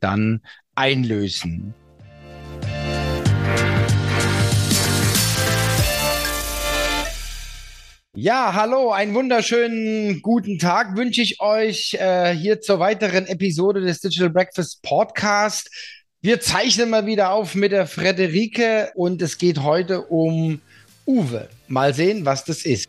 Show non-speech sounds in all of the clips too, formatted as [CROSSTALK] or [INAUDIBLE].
dann einlösen. Ja, hallo, einen wunderschönen guten Tag wünsche ich euch äh, hier zur weiteren Episode des Digital Breakfast Podcast. Wir zeichnen mal wieder auf mit der Frederike und es geht heute um Uwe. Mal sehen, was das ist.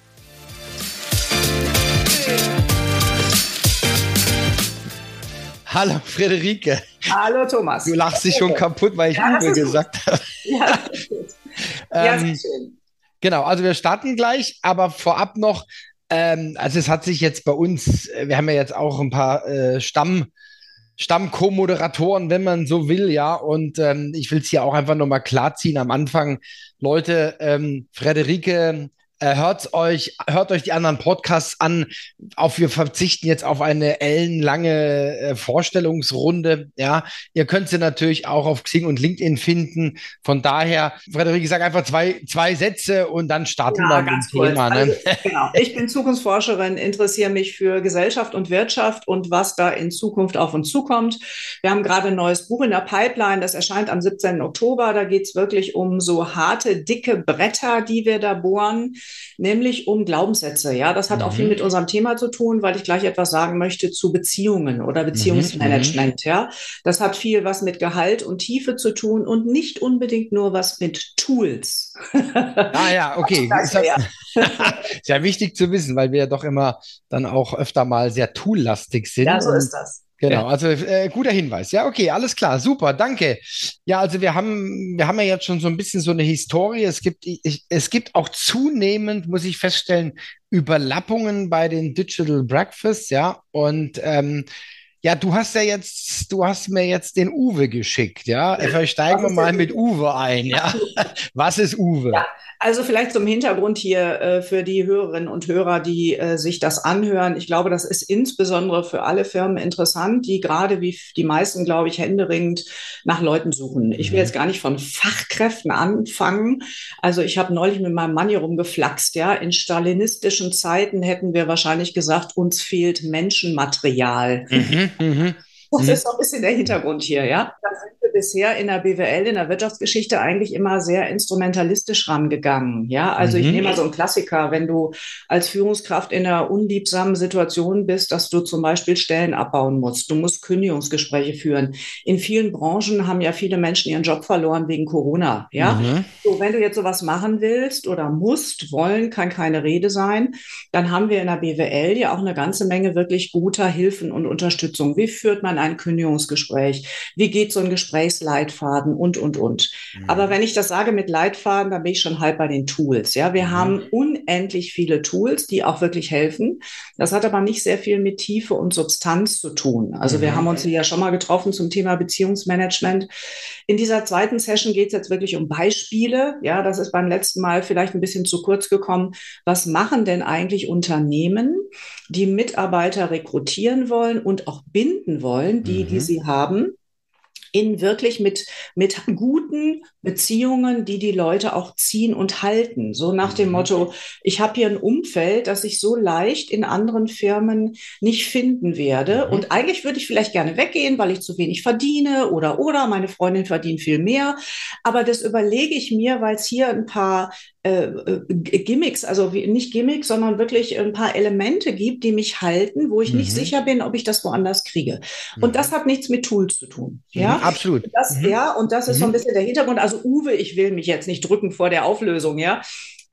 Hallo Friederike. Hallo Thomas. Du lachst dich schon kaputt, weil ich ja, Uwe gesagt habe. Ja, [LAUGHS] ja ähm, schön. Genau, also wir starten gleich, aber vorab noch, ähm, also es hat sich jetzt bei uns, wir haben ja jetzt auch ein paar äh, Stamm, Stamm-Co-Moderatoren, wenn man so will, ja. Und ähm, ich will es hier auch einfach nochmal klarziehen am Anfang. Leute, ähm, Frederike äh, hört euch, hört euch die anderen Podcasts an. Auf, wir verzichten jetzt auf eine ellenlange äh, Vorstellungsrunde. Ja, ihr könnt sie natürlich auch auf Xing und LinkedIn finden. Von daher, Frederik, sag einfach zwei, zwei Sätze und dann starten ja, wir mit dem Thema. Ne? Also, genau. Ich bin Zukunftsforscherin, interessiere mich für Gesellschaft und Wirtschaft und was da in Zukunft auf uns zukommt. Wir haben gerade ein neues Buch in der Pipeline, das erscheint am 17. Oktober. Da geht es wirklich um so harte, dicke Bretter, die wir da bohren nämlich um Glaubenssätze. Ja, das hat mhm. auch viel mhm. mit unserem Thema zu tun, weil ich gleich etwas sagen möchte zu Beziehungen oder mhm, Beziehungsmanagement. Mhm. Ja, das hat viel was mit Gehalt und Tiefe zu tun und nicht unbedingt nur was mit Tools. Ah ja, [LAUGHS] okay. ist, ja. [LAUGHS] ist ja wichtig zu wissen, weil wir ja doch immer dann auch öfter mal sehr toollastig sind. Ja, so ist das. Genau, also äh, guter Hinweis. Ja, okay, alles klar, super, danke. Ja, also wir haben, wir haben ja jetzt schon so ein bisschen so eine Historie. Es gibt, ich, es gibt auch zunehmend, muss ich feststellen, Überlappungen bei den Digital Breakfasts, ja. Und ähm, ja, du hast ja jetzt, du hast mir jetzt den Uwe geschickt, ja. Vielleicht steigen wir mal mit Uwe ein, ja. [LAUGHS] Was ist Uwe? Ja, also vielleicht zum Hintergrund hier äh, für die Hörerinnen und Hörer, die äh, sich das anhören. Ich glaube, das ist insbesondere für alle Firmen interessant, die gerade wie die meisten, glaube ich, händeringend nach Leuten suchen. Ich will mhm. jetzt gar nicht von Fachkräften anfangen. Also ich habe neulich mit meinem Mann hier rumgeflaxt, ja. In stalinistischen Zeiten hätten wir wahrscheinlich gesagt, uns fehlt Menschenmaterial. Mhm. Mhm. Das mhm. ist so ein bisschen der Hintergrund hier, ja. Da sind bisher in der BWL, in der Wirtschaftsgeschichte eigentlich immer sehr instrumentalistisch rangegangen, ja. Also mhm. ich nehme mal so einen Klassiker, wenn du als Führungskraft in einer unliebsamen Situation bist, dass du zum Beispiel Stellen abbauen musst. Du musst Kündigungsgespräche führen. In vielen Branchen haben ja viele Menschen ihren Job verloren wegen Corona, ja. Mhm. So, wenn du jetzt sowas machen willst oder musst, wollen, kann keine Rede sein, dann haben wir in der BWL ja auch eine ganze Menge wirklich guter Hilfen und Unterstützung. Wie führt man ein Kündigungsgespräch? Wie geht so ein Gesprächsleitfaden und, und, und? Mhm. Aber wenn ich das sage mit Leitfaden, dann bin ich schon halb bei den Tools. Ja, wir mhm. haben unendlich viele Tools, die auch wirklich helfen. Das hat aber nicht sehr viel mit Tiefe und Substanz zu tun. Also mhm. wir haben uns hier ja schon mal getroffen zum Thema Beziehungsmanagement. In dieser zweiten Session geht es jetzt wirklich um Beispiele. Ja, das ist beim letzten Mal vielleicht ein bisschen zu kurz gekommen. Was machen denn eigentlich Unternehmen, die Mitarbeiter rekrutieren wollen und auch binden wollen, die, mhm. die sie haben? In wirklich mit, mit guten Beziehungen, die die Leute auch ziehen und halten. So nach dem mhm. Motto, ich habe hier ein Umfeld, das ich so leicht in anderen Firmen nicht finden werde. Mhm. Und eigentlich würde ich vielleicht gerne weggehen, weil ich zu wenig verdiene oder, oder meine Freundin verdient viel mehr. Aber das überlege ich mir, weil es hier ein paar äh, äh Gimmicks, also nicht Gimmicks, sondern wirklich ein paar Elemente gibt, die mich halten, wo ich mhm. nicht sicher bin, ob ich das woanders kriege. Und mhm. das hat nichts mit Tools zu tun. Ja, mhm, absolut. Das, mhm. Ja, und das ist so ein mhm. bisschen der Hintergrund. Also Uwe, ich will mich jetzt nicht drücken vor der Auflösung, ja.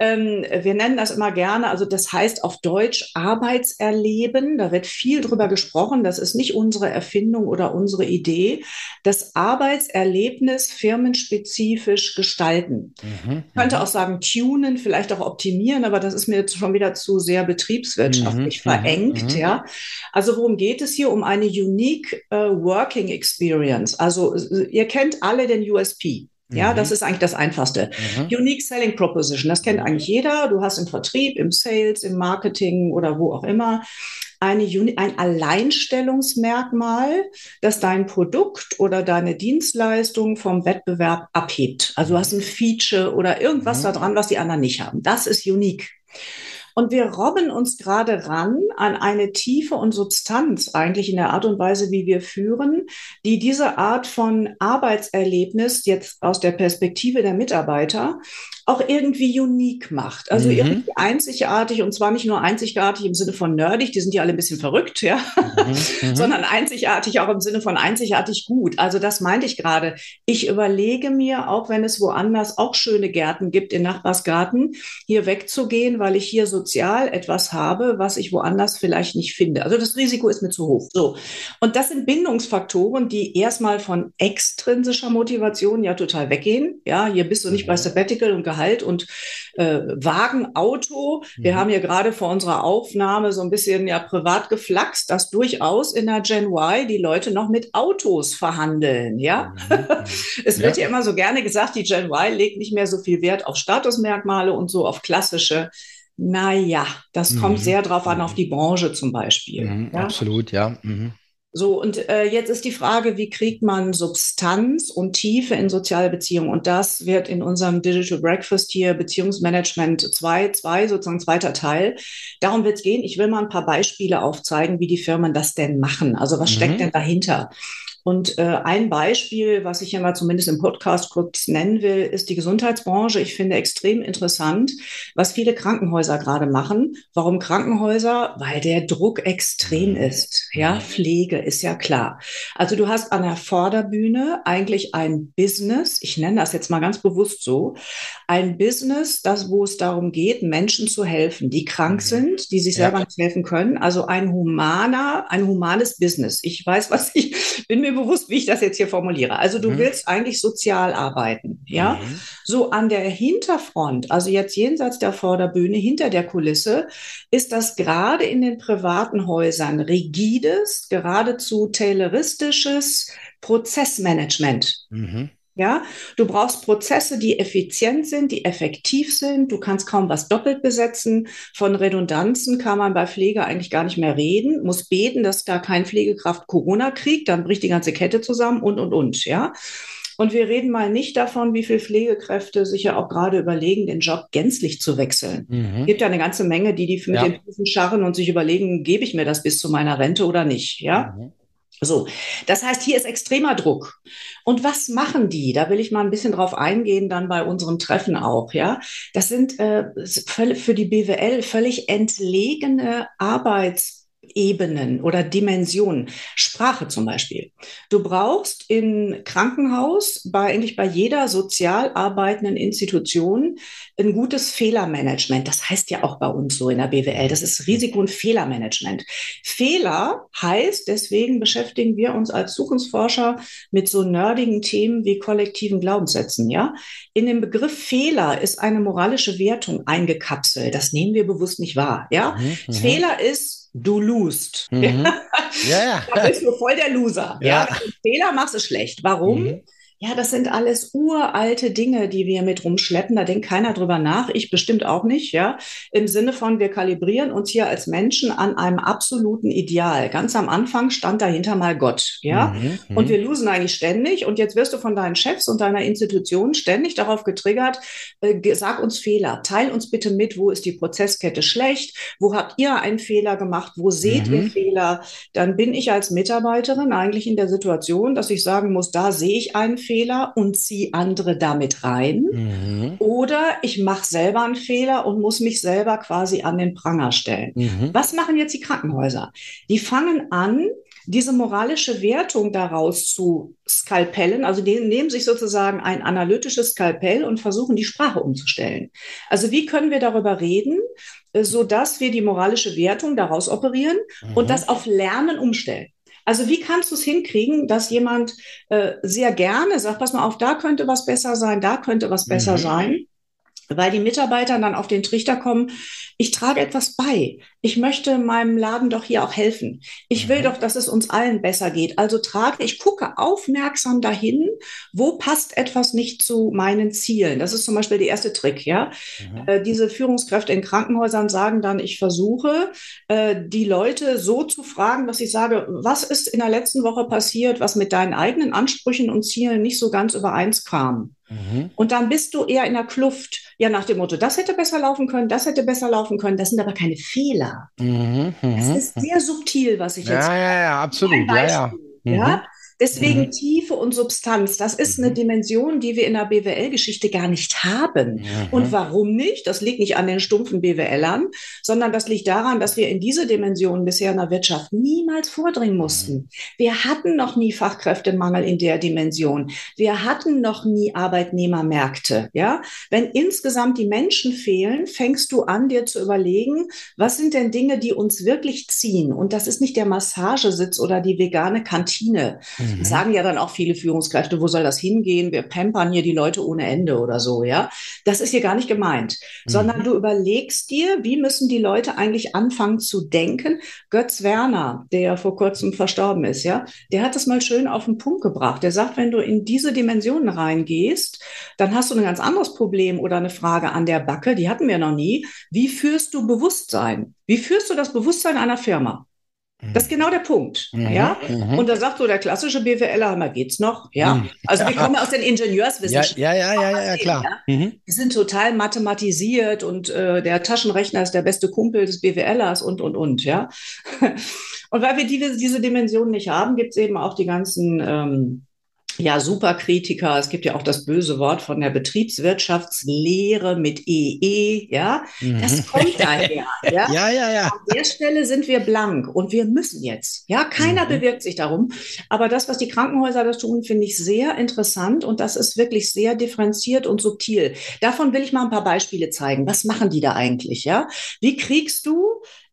Ähm, wir nennen das immer gerne, also das heißt auf Deutsch Arbeitserleben. Da wird viel drüber gesprochen. Das ist nicht unsere Erfindung oder unsere Idee. Das Arbeitserlebnis firmenspezifisch gestalten. Mhm, ich könnte mhm. auch sagen, tunen, vielleicht auch optimieren, aber das ist mir jetzt schon wieder zu sehr betriebswirtschaftlich mhm, mhm verengt. Mhm. Ja. Also worum geht es hier? Um eine unique uh, working experience. Also ihr kennt alle den USP. Ja, mhm. das ist eigentlich das Einfachste. Mhm. Unique Selling Proposition, das kennt eigentlich jeder. Du hast im Vertrieb, im Sales, im Marketing oder wo auch immer eine, ein Alleinstellungsmerkmal, das dein Produkt oder deine Dienstleistung vom Wettbewerb abhebt. Also du hast ein Feature oder irgendwas mhm. daran, was die anderen nicht haben. Das ist unique. Und wir robben uns gerade ran an eine Tiefe und Substanz eigentlich in der Art und Weise, wie wir führen, die diese Art von Arbeitserlebnis jetzt aus der Perspektive der Mitarbeiter auch irgendwie unique macht. Also mhm. irgendwie einzigartig und zwar nicht nur einzigartig im Sinne von nerdig, die sind ja alle ein bisschen verrückt, ja, mhm. [LAUGHS] mhm. sondern einzigartig auch im Sinne von einzigartig gut. Also das meinte ich gerade. Ich überlege mir, auch wenn es woanders auch schöne Gärten gibt, in Nachbarsgarten, hier wegzugehen, weil ich hier sozial etwas habe, was ich woanders vielleicht nicht finde. Also das Risiko ist mir zu hoch. So. Und das sind Bindungsfaktoren, die erstmal von extrinsischer Motivation ja total weggehen. Ja, hier bist du nicht bei mhm. Sabbatical und Gehalt und äh, Wagen, Auto. Wir mhm. haben hier gerade vor unserer Aufnahme so ein bisschen ja privat geflaxt, dass durchaus in der Gen Y die Leute noch mit Autos verhandeln. Ja, mhm. mhm. [LAUGHS] es wird ja. ja immer so gerne gesagt, die Gen Y legt nicht mehr so viel Wert auf Statusmerkmale und so auf klassische naja, das mhm. kommt sehr drauf an, auf die Branche zum Beispiel. Mhm, ja? Absolut, ja. Mhm. So, und äh, jetzt ist die Frage, wie kriegt man Substanz und Tiefe in soziale Beziehungen? Und das wird in unserem Digital Breakfast hier Beziehungsmanagement 2, 2, sozusagen zweiter Teil. Darum wird es gehen. Ich will mal ein paar Beispiele aufzeigen, wie die Firmen das denn machen. Also was mhm. steckt denn dahinter? Und äh, ein Beispiel, was ich ja mal zumindest im Podcast kurz nennen will, ist die Gesundheitsbranche. Ich finde extrem interessant, was viele Krankenhäuser gerade machen. Warum Krankenhäuser? Weil der Druck extrem ist. Ja, Pflege ist ja klar. Also du hast an der Vorderbühne eigentlich ein Business, ich nenne das jetzt mal ganz bewusst so, ein Business, das, wo es darum geht, Menschen zu helfen, die krank mhm. sind, die sich selber ja. nicht helfen können. Also ein humaner, ein humanes Business. Ich weiß, was ich bin mir bewusst, wie ich das jetzt hier formuliere. Also du mhm. willst eigentlich sozial arbeiten, ja? Mhm. So an der Hinterfront, also jetzt jenseits der Vorderbühne, hinter der Kulisse, ist das gerade in den privaten Häusern rigides, geradezu tayloristisches Prozessmanagement. Mhm. Ja, du brauchst Prozesse, die effizient sind, die effektiv sind. Du kannst kaum was doppelt besetzen. Von Redundanzen kann man bei Pflege eigentlich gar nicht mehr reden. Muss beten, dass da kein Pflegekraft Corona kriegt, dann bricht die ganze Kette zusammen und, und, und, ja. Und wir reden mal nicht davon, wie viele Pflegekräfte sich ja auch gerade überlegen, den Job gänzlich zu wechseln. Mhm. Es gibt ja eine ganze Menge, die die mit ja. den Füßen scharren und sich überlegen, gebe ich mir das bis zu meiner Rente oder nicht, ja. Mhm. So, das heißt, hier ist extremer Druck. Und was machen die? Da will ich mal ein bisschen drauf eingehen, dann bei unserem Treffen auch, ja. Das sind äh, für die BWL völlig entlegene Arbeits Ebenen oder Dimensionen. Sprache zum Beispiel. Du brauchst im Krankenhaus, bei eigentlich bei jeder sozial arbeitenden Institution, ein gutes Fehlermanagement. Das heißt ja auch bei uns so in der BWL. Das ist Risiko- und Fehlermanagement. Fehler heißt, deswegen beschäftigen wir uns als Zukunftsforscher mit so nerdigen Themen wie kollektiven Glaubenssätzen, ja. In dem Begriff Fehler ist eine moralische Wertung eingekapselt. Das nehmen wir bewusst nicht wahr, ja. Mhm, mhm. Fehler ist du lust. Mhm. [LAUGHS] Ja, ja. da bist du voll der Loser. Ja. ja. Wenn du einen Fehler machst, ist schlecht. Warum? Mhm. Ja, das sind alles uralte Dinge, die wir mit rumschleppen. Da denkt keiner drüber nach. Ich bestimmt auch nicht, ja. Im Sinne von, wir kalibrieren uns hier als Menschen an einem absoluten Ideal. Ganz am Anfang stand dahinter mal Gott, ja. Mhm, mhm. und wir losen eigentlich ständig. Und jetzt wirst du von deinen Chefs und deiner Institution ständig darauf getriggert, äh, sag uns Fehler. Teil uns bitte mit, wo ist die Prozesskette schlecht? Wo habt ihr einen Fehler gemacht? Wo seht mhm. ihr Fehler? Dann bin ich als Mitarbeiterin eigentlich in der Situation, dass ich sagen muss, da sehe ich einen Fehler Fehler und ziehe andere damit rein. Mhm. Oder ich mache selber einen Fehler und muss mich selber quasi an den Pranger stellen. Mhm. Was machen jetzt die Krankenhäuser? Die fangen an, diese moralische Wertung daraus zu skalpellen, also die nehmen sich sozusagen ein analytisches Skalpell und versuchen die Sprache umzustellen. Also wie können wir darüber reden, äh, so dass wir die moralische Wertung daraus operieren mhm. und das auf Lernen umstellen? Also wie kannst du es hinkriegen, dass jemand äh, sehr gerne sagt, pass mal auf, da könnte was besser sein, da könnte was besser mhm. sein weil die Mitarbeiter dann auf den Trichter kommen, ich trage etwas bei. Ich möchte meinem Laden doch hier auch helfen. Ich will mhm. doch, dass es uns allen besser geht. Also trage, ich gucke aufmerksam dahin, wo passt etwas nicht zu meinen Zielen. Das ist zum Beispiel der erste Trick, ja. Mhm. Äh, diese Führungskräfte in Krankenhäusern sagen dann, ich versuche, äh, die Leute so zu fragen, dass ich sage, was ist in der letzten Woche passiert, was mit deinen eigenen Ansprüchen und Zielen nicht so ganz übereins kam. Mhm. Und dann bist du eher in der Kluft. Ja, nach dem Motto, das hätte besser laufen können, das hätte besser laufen können. Das sind aber keine Fehler. Mhm, das ist mhm. sehr subtil, was ich ja, jetzt. Ja, ja, ja, absolut. Ja, ja. ja. Mhm. Deswegen mhm. Tiefe und Substanz, das ist mhm. eine Dimension, die wir in der BWL-Geschichte gar nicht haben. Mhm. Und warum nicht? Das liegt nicht an den stumpfen BWLern, sondern das liegt daran, dass wir in diese Dimension bisher in der Wirtschaft niemals vordringen mhm. mussten. Wir hatten noch nie Fachkräftemangel in der Dimension. Wir hatten noch nie Arbeitnehmermärkte. Ja, wenn insgesamt die Menschen fehlen, fängst du an, dir zu überlegen, was sind denn Dinge, die uns wirklich ziehen? Und das ist nicht der Massagesitz oder die vegane Kantine. Mhm Mhm. Sagen ja dann auch viele Führungskräfte, wo soll das hingehen? Wir pampern hier die Leute ohne Ende oder so, ja. Das ist hier gar nicht gemeint, mhm. sondern du überlegst dir, wie müssen die Leute eigentlich anfangen zu denken? Götz Werner, der ja vor kurzem verstorben ist, ja, der hat das mal schön auf den Punkt gebracht. Der sagt, wenn du in diese Dimensionen reingehst, dann hast du ein ganz anderes Problem oder eine Frage an der Backe, die hatten wir noch nie. Wie führst du Bewusstsein? Wie führst du das Bewusstsein einer Firma? Das ist genau der Punkt, mhm, ja. Mhm. Und da sagt so der klassische BWLer, mal geht's noch, ja. Mhm. Also wir kommen aus den Ingenieurswissenschaften. Ja, ja, ja, ja, ja klar. Ja? Mhm. Wir sind total mathematisiert und äh, der Taschenrechner ist der beste Kumpel des BWLers und und und, ja. [LAUGHS] und weil wir diese, diese Dimension nicht haben, gibt's eben auch die ganzen ähm, ja, Superkritiker. Es gibt ja auch das böse Wort von der Betriebswirtschaftslehre mit EE, ja. Mhm. Das kommt daher, [LAUGHS] ja. Ja, ja, ja. An der Stelle sind wir blank und wir müssen jetzt. Ja, keiner mhm. bewirkt sich darum. Aber das, was die Krankenhäuser da tun, finde ich sehr interessant und das ist wirklich sehr differenziert und subtil. Davon will ich mal ein paar Beispiele zeigen. Was machen die da eigentlich, ja? Wie kriegst du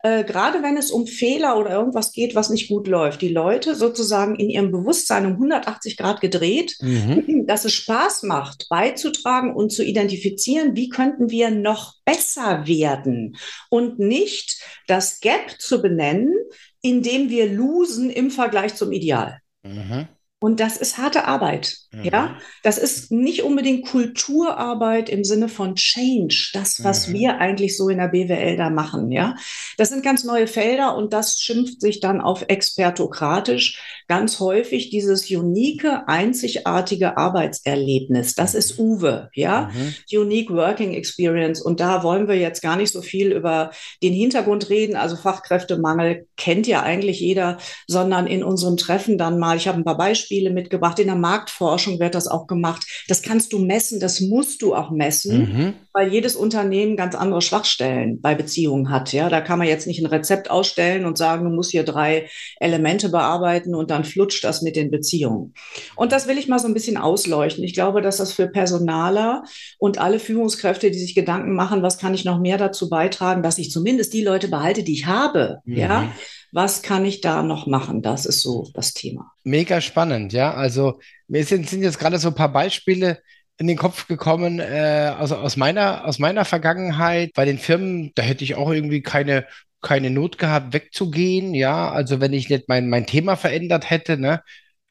äh, gerade wenn es um Fehler oder irgendwas geht, was nicht gut läuft, die Leute sozusagen in ihrem Bewusstsein um 180 Grad gedreht, mhm. dass es Spaß macht, beizutragen und zu identifizieren, wie könnten wir noch besser werden und nicht das Gap zu benennen, indem wir losen im Vergleich zum Ideal. Mhm. Und das ist harte Arbeit. Mhm. Ja, das ist nicht unbedingt Kulturarbeit im Sinne von Change, das, was mhm. wir eigentlich so in der BWL da machen. Ja, das sind ganz neue Felder und das schimpft sich dann auf expertokratisch ganz häufig dieses unique, einzigartige Arbeitserlebnis. Das ist mhm. Uwe. Ja, mhm. Unique Working Experience. Und da wollen wir jetzt gar nicht so viel über den Hintergrund reden. Also Fachkräftemangel kennt ja eigentlich jeder, sondern in unserem Treffen dann mal, ich habe ein paar Beispiele mitgebracht, in der Marktforschung Forschung wird das auch gemacht. Das kannst du messen, das musst du auch messen, mhm. weil jedes Unternehmen ganz andere Schwachstellen bei Beziehungen hat. Ja, da kann man jetzt nicht ein Rezept ausstellen und sagen, du musst hier drei Elemente bearbeiten und dann flutscht das mit den Beziehungen. Und das will ich mal so ein bisschen ausleuchten. Ich glaube, dass das für Personaler und alle Führungskräfte, die sich Gedanken machen, was kann ich noch mehr dazu beitragen, dass ich zumindest die Leute behalte, die ich habe, mhm. ja, was kann ich da noch machen? Das ist so das Thema. Mega spannend, ja. Also mir sind, sind jetzt gerade so ein paar Beispiele in den Kopf gekommen, äh, also aus meiner, aus meiner Vergangenheit. Bei den Firmen, da hätte ich auch irgendwie keine, keine Not gehabt, wegzugehen, ja. Also wenn ich nicht mein, mein Thema verändert hätte, ne,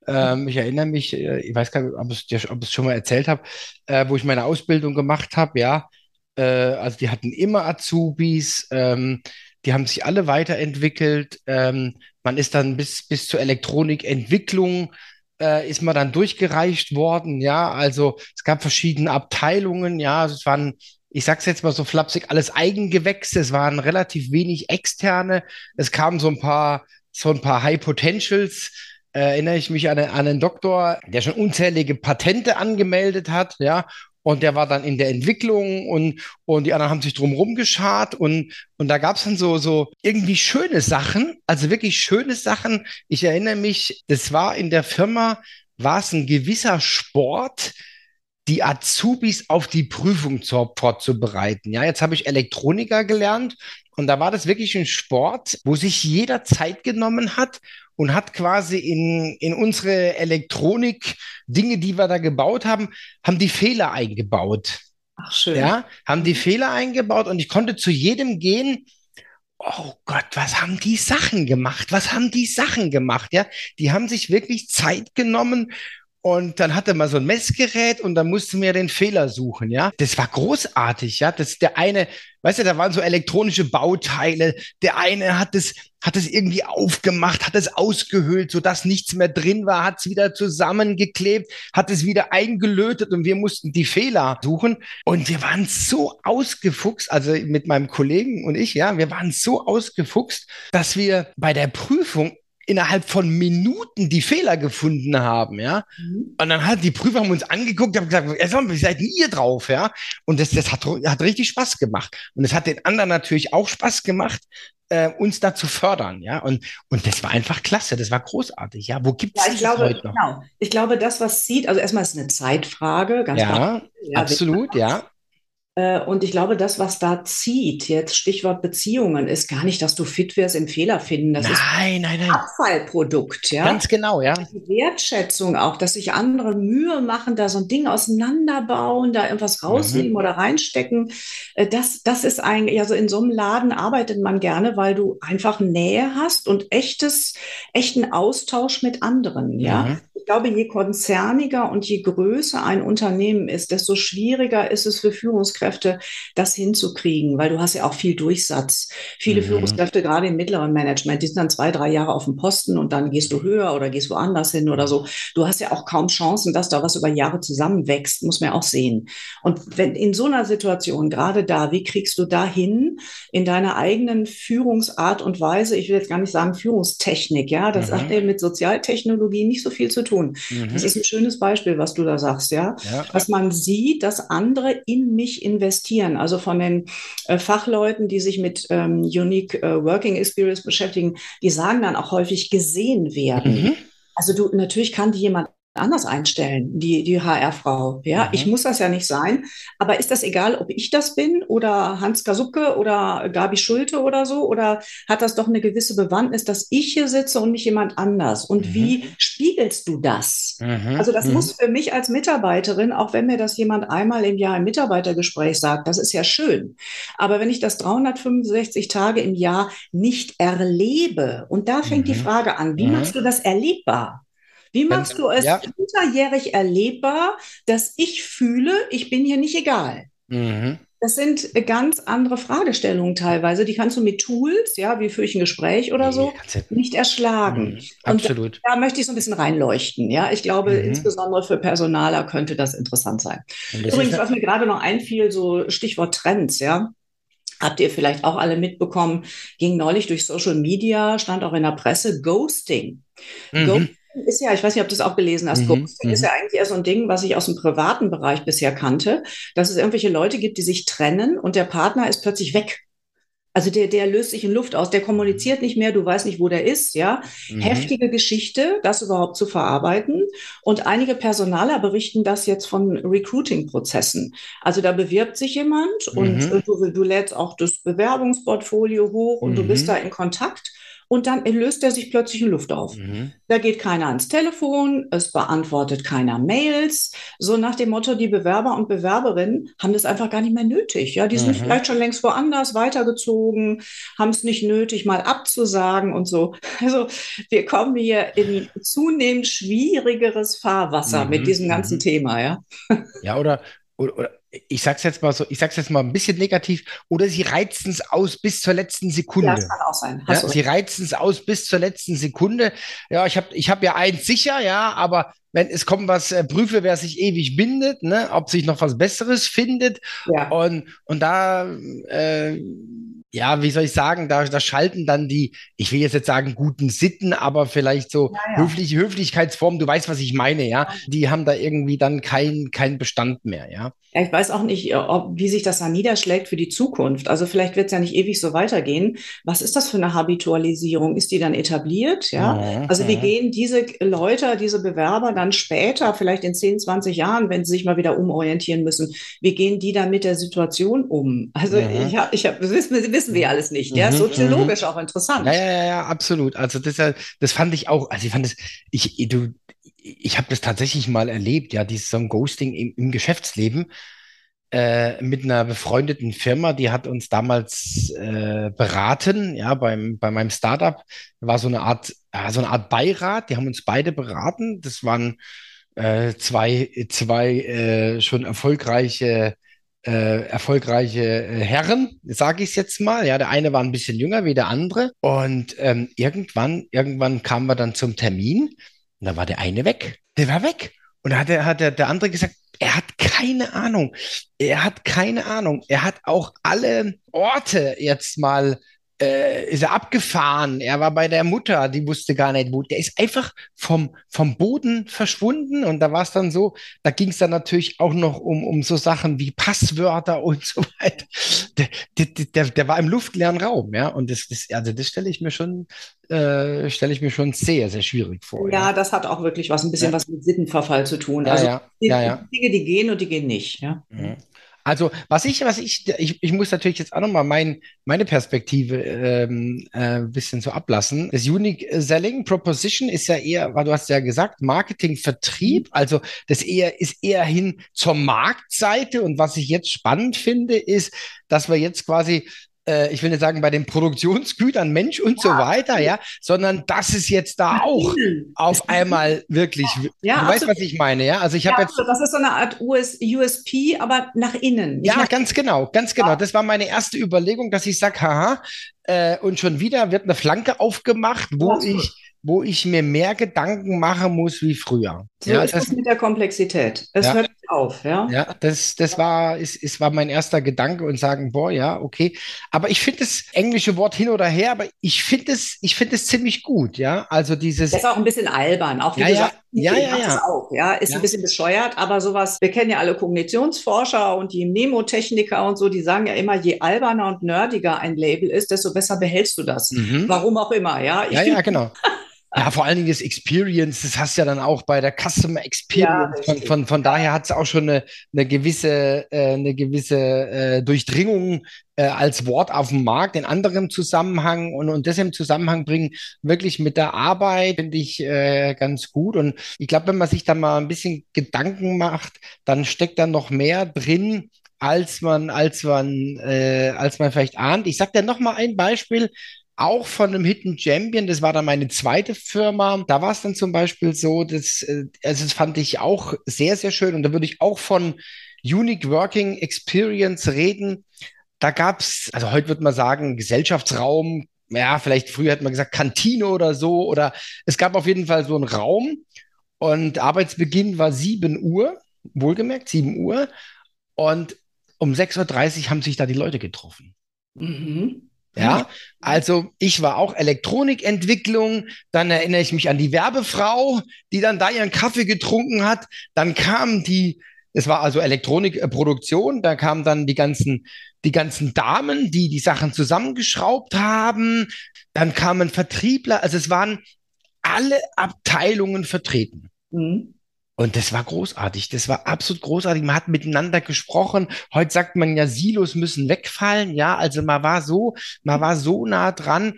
Ähm, ich erinnere mich, äh, ich weiß gar nicht, ob ich es schon mal erzählt habe, äh, wo ich meine Ausbildung gemacht habe, ja. Äh, also die hatten immer Azubis, ähm, die haben sich alle weiterentwickelt. Ähm, man ist dann bis, bis zur Elektronikentwicklung äh, ist man dann durchgereicht worden, ja. Also es gab verschiedene Abteilungen, ja. Also es waren, ich sag's jetzt mal so flapsig, alles Eigengewächse, es waren relativ wenig externe. Es kamen so ein paar, so ein paar High Potentials. Äh, erinnere ich mich an, an einen Doktor, der schon unzählige Patente angemeldet hat, ja, und der war dann in der Entwicklung und, und die anderen haben sich drumherum geschart und, und da gab es dann so, so irgendwie schöne Sachen, also wirklich schöne Sachen. Ich erinnere mich, das war in der Firma, war es ein gewisser Sport, die Azubis auf die Prüfung zu, vorzubereiten. Ja, jetzt habe ich Elektroniker gelernt und da war das wirklich ein Sport, wo sich jeder Zeit genommen hat und hat quasi in, in unsere Elektronik Dinge, die wir da gebaut haben, haben die Fehler eingebaut. Ach, schön. Ja, haben die Fehler eingebaut und ich konnte zu jedem gehen. Oh Gott, was haben die Sachen gemacht? Was haben die Sachen gemacht? Ja, die haben sich wirklich Zeit genommen und dann hatte man so ein Messgerät und dann mussten wir den Fehler suchen, ja. Das war großartig, ja. Das der eine, weißt du, da waren so elektronische Bauteile. Der eine hat es, hat es irgendwie aufgemacht, hat es ausgehöhlt, sodass nichts mehr drin war, hat es wieder zusammengeklebt, hat es wieder eingelötet und wir mussten die Fehler suchen. Und wir waren so ausgefuchst, also mit meinem Kollegen und ich, ja, wir waren so ausgefuchst, dass wir bei der Prüfung innerhalb von Minuten die Fehler gefunden haben, ja. Mhm. Und dann hat die Prüfer haben uns angeguckt, haben gesagt, wie seid ihr drauf, ja? Und das, das hat, hat richtig Spaß gemacht. Und es hat den anderen natürlich auch Spaß gemacht, äh, uns da zu fördern, ja. Und, und das war einfach klasse, das war großartig, ja. Wo gibt es ja, ich glaube, heute noch? Genau. Ich glaube, das, was sieht, also erstmal ist es eine Zeitfrage, ganz ja, klar. Ja, absolut, ja. Äh, und ich glaube, das, was da zieht, jetzt Stichwort Beziehungen, ist gar nicht, dass du fit wirst im Fehler finden. Das nein, ist nein, nein. Abfallprodukt, ja. Ganz genau, ja. Die Wertschätzung auch, dass sich andere Mühe machen, da so ein Ding auseinanderbauen, da irgendwas mhm. rausnehmen mhm. oder reinstecken. Äh, das, das ist eigentlich, also in so einem Laden arbeitet man gerne, weil du einfach Nähe hast und echtes, echten Austausch mit anderen, ja. Mhm. Ich glaube, je konzerniger und je größer ein Unternehmen ist, desto schwieriger ist es für Führungskräfte, Führungskräfte, das hinzukriegen, weil du hast ja auch viel Durchsatz. Viele mhm. Führungskräfte, gerade im mittleren Management, die sind dann zwei, drei Jahre auf dem Posten und dann gehst du höher oder gehst woanders hin oder so. Du hast ja auch kaum Chancen, dass da was über Jahre zusammenwächst, muss man ja auch sehen. Und wenn in so einer Situation, gerade da, wie kriegst du da hin, in deiner eigenen Führungsart und Weise, ich will jetzt gar nicht sagen Führungstechnik, ja, das mhm. hat ja mit Sozialtechnologie nicht so viel zu tun. Mhm. Das ist ein schönes Beispiel, was du da sagst, ja? ja. Dass man sieht, dass andere in mich in investieren. Also von den äh, Fachleuten, die sich mit ähm, Unique äh, Working Experience beschäftigen, die sagen dann auch häufig gesehen werden. Mhm. Also du, natürlich kann die jemand anders einstellen, die, die HR-Frau. Ja, mhm. ich muss das ja nicht sein. Aber ist das egal, ob ich das bin oder Hans Kasubke oder Gabi Schulte oder so? Oder hat das doch eine gewisse Bewandtnis, dass ich hier sitze und nicht jemand anders? Und mhm. wie spiegelst du das? Mhm. Also das mhm. muss für mich als Mitarbeiterin, auch wenn mir das jemand einmal im Jahr im Mitarbeitergespräch sagt, das ist ja schön. Aber wenn ich das 365 Tage im Jahr nicht erlebe, und da fängt die mhm. Frage an, wie mhm. machst du das erlebbar? Wie machst du es ja. hinterjährig erlebbar, dass ich fühle, ich bin hier nicht egal? Mhm. Das sind ganz andere Fragestellungen teilweise. Die kannst du mit Tools, ja, wie führe ich ein Gespräch oder so, nicht erschlagen. Mhm, absolut. Und da, da, möchte ich so ein bisschen reinleuchten. Ja, ich glaube, mhm. insbesondere für Personaler könnte das interessant sein. Das Übrigens, was mir gerade noch einfiel, so Stichwort Trends, ja. Habt ihr vielleicht auch alle mitbekommen, ging neulich durch Social Media, stand auch in der Presse, Ghosting. Mhm. Ghosting ist ja, ich weiß nicht, ob du das auch gelesen hast, mhm, Ghosting ist mhm. ja eigentlich eher so ein Ding, was ich aus dem privaten Bereich bisher kannte, dass es irgendwelche Leute gibt, die sich trennen und der Partner ist plötzlich weg. Also der, der löst sich in Luft aus, der kommuniziert nicht mehr, du weißt nicht, wo der ist, ja. Mhm. Heftige Geschichte, das überhaupt zu verarbeiten. Und einige Personaler berichten das jetzt von Recruiting-Prozessen. Also da bewirbt sich jemand und mhm. du, du lädst auch das Bewerbungsportfolio hoch und du bist mhm. da in Kontakt und dann löst er sich plötzlich in Luft auf. Mhm. Da geht keiner ans Telefon, es beantwortet keiner Mails. So nach dem Motto, die Bewerber und Bewerberinnen haben das einfach gar nicht mehr nötig. Ja, die sind Mhm. vielleicht schon längst woanders weitergezogen, haben es nicht nötig, mal abzusagen und so. Also wir kommen hier in zunehmend schwierigeres Fahrwasser Mhm, mit diesem ganzen mhm. Thema, ja. Ja, oder, oder, oder ich sag's jetzt mal so, ich sag's jetzt mal ein bisschen negativ, oder sie reizen es aus bis zur letzten Sekunde. Ja, das kann auch sein. Ja, sie reizen es aus bis zur letzten Sekunde. Ja, ich habe ich hab ja eins sicher, ja, aber wenn es kommt was, äh, prüfe, wer sich ewig bindet, ne, ob sich noch was Besseres findet. ja. Und, und da, äh, ja, wie soll ich sagen, da, da schalten dann die, ich will jetzt nicht sagen guten Sitten, aber vielleicht so Ja, ja. höfliche Höflichkeitsformen, du weißt, was ich meine, ja. Die haben da irgendwie dann keinen keinen Bestand mehr, ja. Ja, ich weiß auch nicht, äh, ob, wie sich das dann niederschlägt für die Zukunft. Also vielleicht wird es ja nicht ewig so weitergehen. Was ist das für eine Habitualisierung? Ist die dann etabliert? Ja. Mhm, Also wie mhm. gehen diese Leute, diese Bewerber dann später, vielleicht in 10, 20 Jahren, wenn sie sich mal wieder umorientieren müssen, wie gehen die dann mit der Situation um? Also Mhm. ich hab, ich hab, das wissen, wir- wissen wir alles nicht. Ja, Mhm, soziologisch auch interessant. Ja, ja, ja, ja, absolut. Also das, das fand ich auch, also ich fand das, ich, du, ich habe das tatsächlich mal erlebt, ja, dieses so ein Ghosting im, im Geschäftsleben äh, mit einer befreundeten Firma, die hat uns damals äh, beraten, ja, beim, bei meinem Startup war so eine Art, ja, so eine Art Beirat, die haben uns beide beraten. Das waren äh, zwei, zwei äh, schon erfolgreiche äh, erfolgreiche äh, Herren, sage ich es jetzt mal. Ja, der eine war ein bisschen jünger wie der andere. Und ähm, irgendwann, irgendwann kamen wir dann zum Termin und da war der eine weg. Der war weg. Und da hat, der, hat der, der andere gesagt, er hat keine Ahnung. Er hat keine Ahnung. Er hat auch alle Orte jetzt mal äh, ist er abgefahren. Er war bei der Mutter, die wusste gar nicht, wo. Der ist einfach vom, vom Boden verschwunden. Und da war es dann so, da ging es dann natürlich auch noch um, um so Sachen wie Passwörter und so weiter. Der, der, der, war im luftleeren Raum, ja. Und das, das, also das stelle ich mir schon, äh, stelle ich mir schon sehr, sehr schwierig vor. Ja, das hat auch wirklich was, ein bisschen Ja. was mit Sittenverfall zu tun. Ja, Also ja, die ja, ja. Dinge, die gehen und die gehen nicht. Ja. Mhm. Also, was ich, was ich, ich, ich muss natürlich jetzt auch nochmal mein, meine Perspektive ähm, äh, bisschen so ablassen. Das Unique Selling Proposition ist ja eher, weil du hast ja gesagt, Marketing, Vertrieb, also das eher ist eher hin zur Marktseite. Und was ich jetzt spannend finde, ist, dass wir jetzt quasi äh, ich will nicht sagen bei den Produktionsgütern Mensch und so weiter, ja, sondern das ist jetzt da auch auf einmal wirklich, Ja, du weißt, absolut. was ich meine, ja? Also ich Ja, habe jetzt also das ist so eine Art US, USP, aber nach innen. Ja, nach ganz genau, ganz genau. Das war meine erste Überlegung, dass ich sage, haha, äh, und schon wieder wird eine Flanke aufgemacht, wo Ja, gut. ich, wo ich mir mehr Gedanken machen muss wie früher. So ja, ist das, mit der Komplexität. Es Ja. hört auf, ja. ja, das, das war, ist, ist, war mein erster Gedanke und sagen, boah, ja, okay. Aber ich finde das englische Wort hin oder her, aber ich finde es, ich finde es ziemlich gut, ja. Also dieses, Das ist auch ein bisschen albern, auch wie Ja, du ja. sagst, Ja, ja, ja. auch, ja, ist Ja. ein bisschen bescheuert, aber sowas, wir kennen ja alle Kognitionsforscher und die Mnemotechniker und so, die sagen ja immer, je alberner und nerdiger ein Label ist, desto besser behältst du das. Mhm. Warum auch immer, ja. Ich Ja, ja, genau. [LAUGHS] Ja, vor allen Dingen das Experience, das hast du ja dann auch bei der Customer Experience. Ja, von, von, von daher hat es auch schon eine, eine gewisse, äh, eine gewisse äh, Durchdringung äh, als Wort auf dem Markt in anderem Zusammenhang und, und das im Zusammenhang bringen, wirklich mit der Arbeit, finde ich äh, ganz gut. Und ich glaube, wenn man sich da mal ein bisschen Gedanken macht, dann steckt da noch mehr drin, als man, als man, äh, als man vielleicht ahnt. Ich sag dir noch mal ein Beispiel auch von einem Hidden Champion, das war dann meine zweite Firma. Da war es dann zum Beispiel so, dass, äh, also das fand ich auch sehr, sehr schön. Und da würde ich auch von Unique Working Experience reden. Da gab es, also heute würde man sagen, Gesellschaftsraum, ja, vielleicht früher hat man gesagt Kantine oder so, oder es gab auf jeden Fall so einen Raum und Arbeitsbeginn war 7 Uhr, wohlgemerkt 7 Uhr. Und um 6.30 Uhr haben sich da die Leute getroffen. Mhm. Ja, also ich war auch Elektronikentwicklung, dann erinnere ich mich an die Werbefrau, die dann da ihren Kaffee getrunken hat, dann kam die, es war also Elektronikproduktion, da kamen dann die ganzen, die ganzen Damen, die die Sachen zusammengeschraubt haben, dann kamen Vertriebler, also es waren alle Abteilungen vertreten. Mhm. Und das war großartig. Das war absolut großartig. Man hat miteinander gesprochen. Heute sagt man ja, Silos müssen wegfallen. Ja, also man war so, man war so nah dran.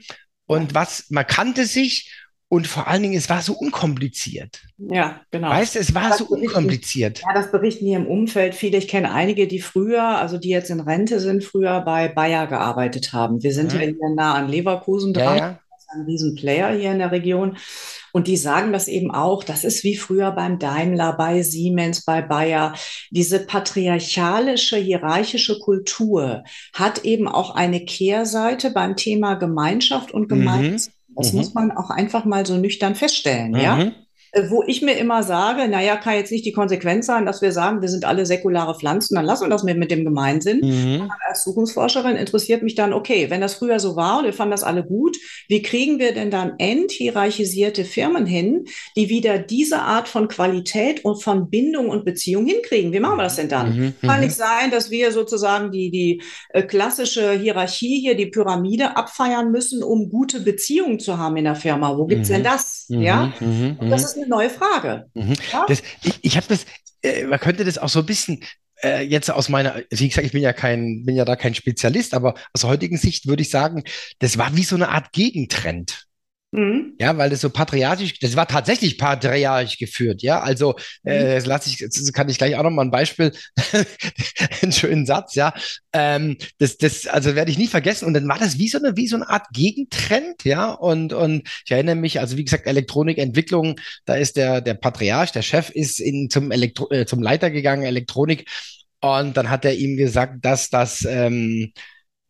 Und was, man kannte sich und vor allen Dingen, es war so unkompliziert. Ja, genau. Weißt du, es war Das so unkompliziert. Ja, das berichten hier im Umfeld viele. Ich kenne einige, die früher, also die jetzt in Rente sind, früher bei Bayer gearbeitet haben. Wir sind Mhm. ja hier nah an Leverkusen Ja, dran. ja. Das ist ein Riesenplayer hier in der Region. Und die sagen das eben auch, das ist wie früher beim Daimler, bei Siemens, bei Bayer. Diese patriarchalische, hierarchische Kultur hat eben auch eine Kehrseite beim Thema Gemeinschaft und Gemeinschaft. Das Mhm. muss man auch einfach mal so nüchtern feststellen, ja? Mhm. Äh, Wo ich mir immer sage, naja, kann jetzt nicht die Konsequenz sein, dass wir sagen, wir sind alle säkulare Pflanzen, dann lassen wir das mit, mit dem Gemeinsinn. Mhm. Als Zukunftsforscherin interessiert mich dann, okay, wenn das früher so war und wir fanden das alle gut, wie kriegen wir denn dann enthierarchisierte Firmen hin, die wieder diese Art von Qualität und von Bindung und Beziehung hinkriegen? Wie machen wir das denn dann? Mhm. Kann Mhm. nicht sein, dass wir sozusagen die, die äh, klassische Hierarchie hier, die Pyramide abfeiern müssen, um gute Beziehungen zu haben in der Firma. Wo gibt's Mhm. denn das? Mhm. Ja? Mhm. Und das ist eine neue Frage. Mhm. Ja? Das, ich ich habe das, äh, man könnte das auch so ein bisschen äh, jetzt aus meiner, wie gesagt, ich bin ja kein, bin ja da kein Spezialist, aber aus heutigen Sicht würde ich sagen, das war wie so eine Art Gegentrend. Mhm. Ja, weil das so patriarchisch, das war tatsächlich patriarchisch geführt, ja. Also, äh, das lasse ich, das kann ich gleich auch noch mal ein Beispiel, [LAUGHS] einen schönen Satz, ja. Ähm, das, das, also werde ich nie vergessen. Und dann war das wie so eine, wie so eine Art Gegentrend, ja. Und, und ich erinnere mich, also wie gesagt, Elektronikentwicklung, da ist der, der Patriarch, der Chef ist in, zum Elektro, äh, zum Leiter gegangen, Elektronik. Und dann hat er ihm gesagt, dass das, ähm,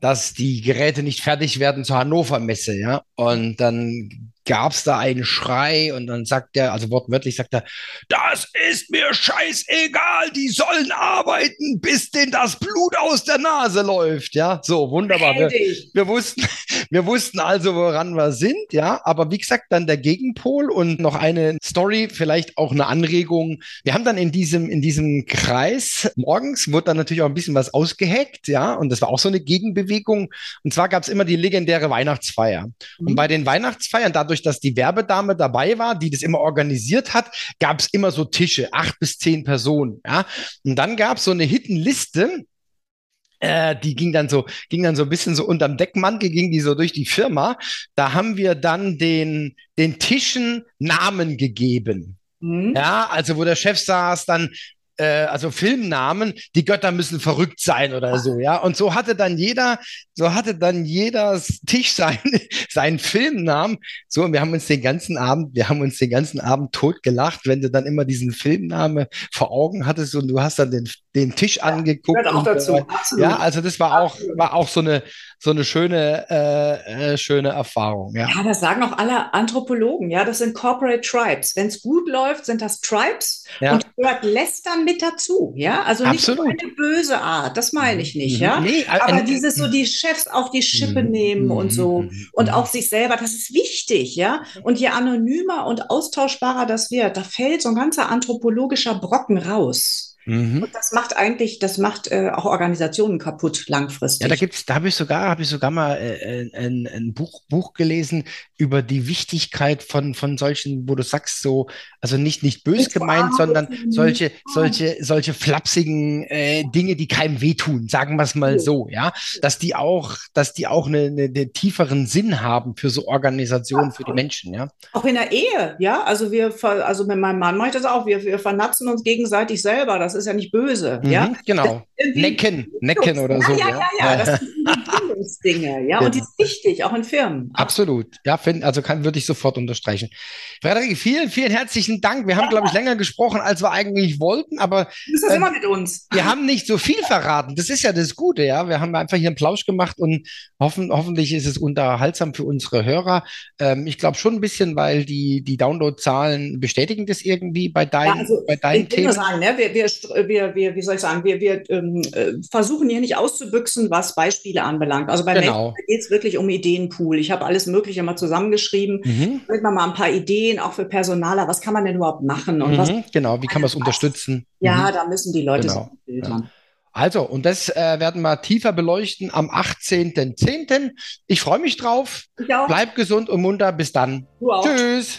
dass die Geräte nicht fertig werden zur Hannover Messe, ja. Und dann gab's da einen Schrei und dann sagt er, also wortwörtlich sagt er, das ist mir scheißegal, die sollen arbeiten, bis denen das Blut aus der Nase läuft, ja. So, wunderbar. Wir, wir wussten, [LAUGHS] wir wussten also, woran wir sind, ja. Aber wie gesagt, dann der Gegenpol und noch eine Story, vielleicht auch eine Anregung. Wir haben dann in diesem, in diesem Kreis morgens wurde dann natürlich auch ein bisschen was ausgeheckt, ja. Und das war auch so eine Gegenbewegung. Und zwar gab's immer die legendäre Weihnachtsfeier. Und bei den Weihnachtsfeiern, dadurch, dass die Werbedame dabei war, die das immer organisiert hat, gab's immer so Tische, acht bis zehn Personen, ja. Und dann gab's so eine Hittenliste, äh, die ging dann so, ging dann so ein bisschen so unterm Deckmantel, ging die so durch die Firma. Da haben wir dann den, den Tischen Namen gegeben. Mhm. Ja, also wo der Chef saß, dann äh, also Filmnamen, die Götter müssen verrückt sein oder so, ja. Und so hatte dann jeder, so hatte dann jeder Tisch sein, [LAUGHS] seinen Filmnamen. So, und wir haben uns den ganzen Abend, wir haben uns den ganzen Abend tot gelacht, wenn du dann immer diesen Filmname vor Augen hattest und du hast dann den, den Tisch angeguckt. Gehört auch und so dazu. Absolut. Ja, also das war auch, war auch so eine, so eine schöne, äh, äh, schöne Erfahrung, ja. Ja, das sagen auch alle Anthropologen, ja, das sind Corporate Tribes. Wenn es gut läuft, sind das Tribes Ja. und gehört Lästern mit dazu, ja. Also nicht Absolut. eine böse Art, das meine ich nicht, Mhm. ja. Nee, Aber dieses so die Chefs auf die Schippe Mhm. nehmen und so Mhm. und Mhm. auch sich selber, das ist wichtig, ja. Und je anonymer und austauschbarer das wird, da fällt so ein ganzer anthropologischer Brocken raus. Mhm. Und das macht eigentlich, das macht äh, auch Organisationen kaputt langfristig. Ja, da gibt's, da habe ich sogar, habe ich sogar mal äh, ein, ein Buch, Buch gelesen über die Wichtigkeit von von solchen, wo du sagst so, also nicht nicht bös gemeint, so sondern solche solche solche flapsigen äh, Dinge, die keinem wehtun, sagen wir es mal so, ja, dass die auch, dass die auch eine, eine, einen tieferen Sinn haben für so Organisationen, für die Menschen, ja. Auch in der Ehe, ja. Also wir, also mit meinem Mann mache ich das auch. Wir, wir vernatzen uns gegenseitig selber. Das ist ja nicht böse, ja. Mhm, genau. Irgendwie- Necken, necken oder so, ja, ja, ja, ja. Das sind die Bindungsdinge, ja. Und die Genau. sind wichtig, auch in Firmen. Absolut. Ja, find, also kann, würde ich sofort unterstreichen. Frederik, vielen, vielen herzlichen Dank. Wir haben, glaube ich, länger gesprochen, als wir eigentlich wollten, aber Du bist das Ähm, immer mit uns. wir haben nicht so viel verraten. Das ist ja das Gute, ja. Wir haben einfach hier einen Plausch gemacht und hoffen, hoffentlich ist es unterhaltsam für unsere Hörer. Ähm, ich glaube schon ein bisschen, weil die, die Downloadzahlen bestätigen das irgendwie bei deinen, Ja, also bei deinen ich will nur Themen. sagen, ne, wir, wir, wir, wir, wie soll ich sagen, wir, wir ähm, äh, versuchen hier nicht auszubüchsen, was Beispiele anbelangt. Also bei Genau. Geht es wirklich um Ideenpool. Ich habe alles Mögliche mal zusammengeschrieben. Mhm. Damit man mal ein paar Ideen, auch für Personaler, was kann man denn überhaupt machen und was Mhm. Genau, wie kann man es unterstützen? Ja, Mhm. da müssen die Leute Genau. sich filtern. Also, und das äh, werden wir tiefer beleuchten am 18.10. Ich freue mich drauf. Ich auch. Bleib gesund und munter. Bis dann. Du auch. Tschüss.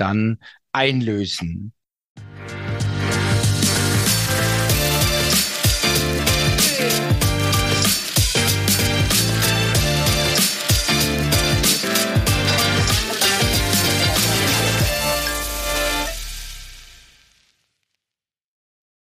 dann einlösen.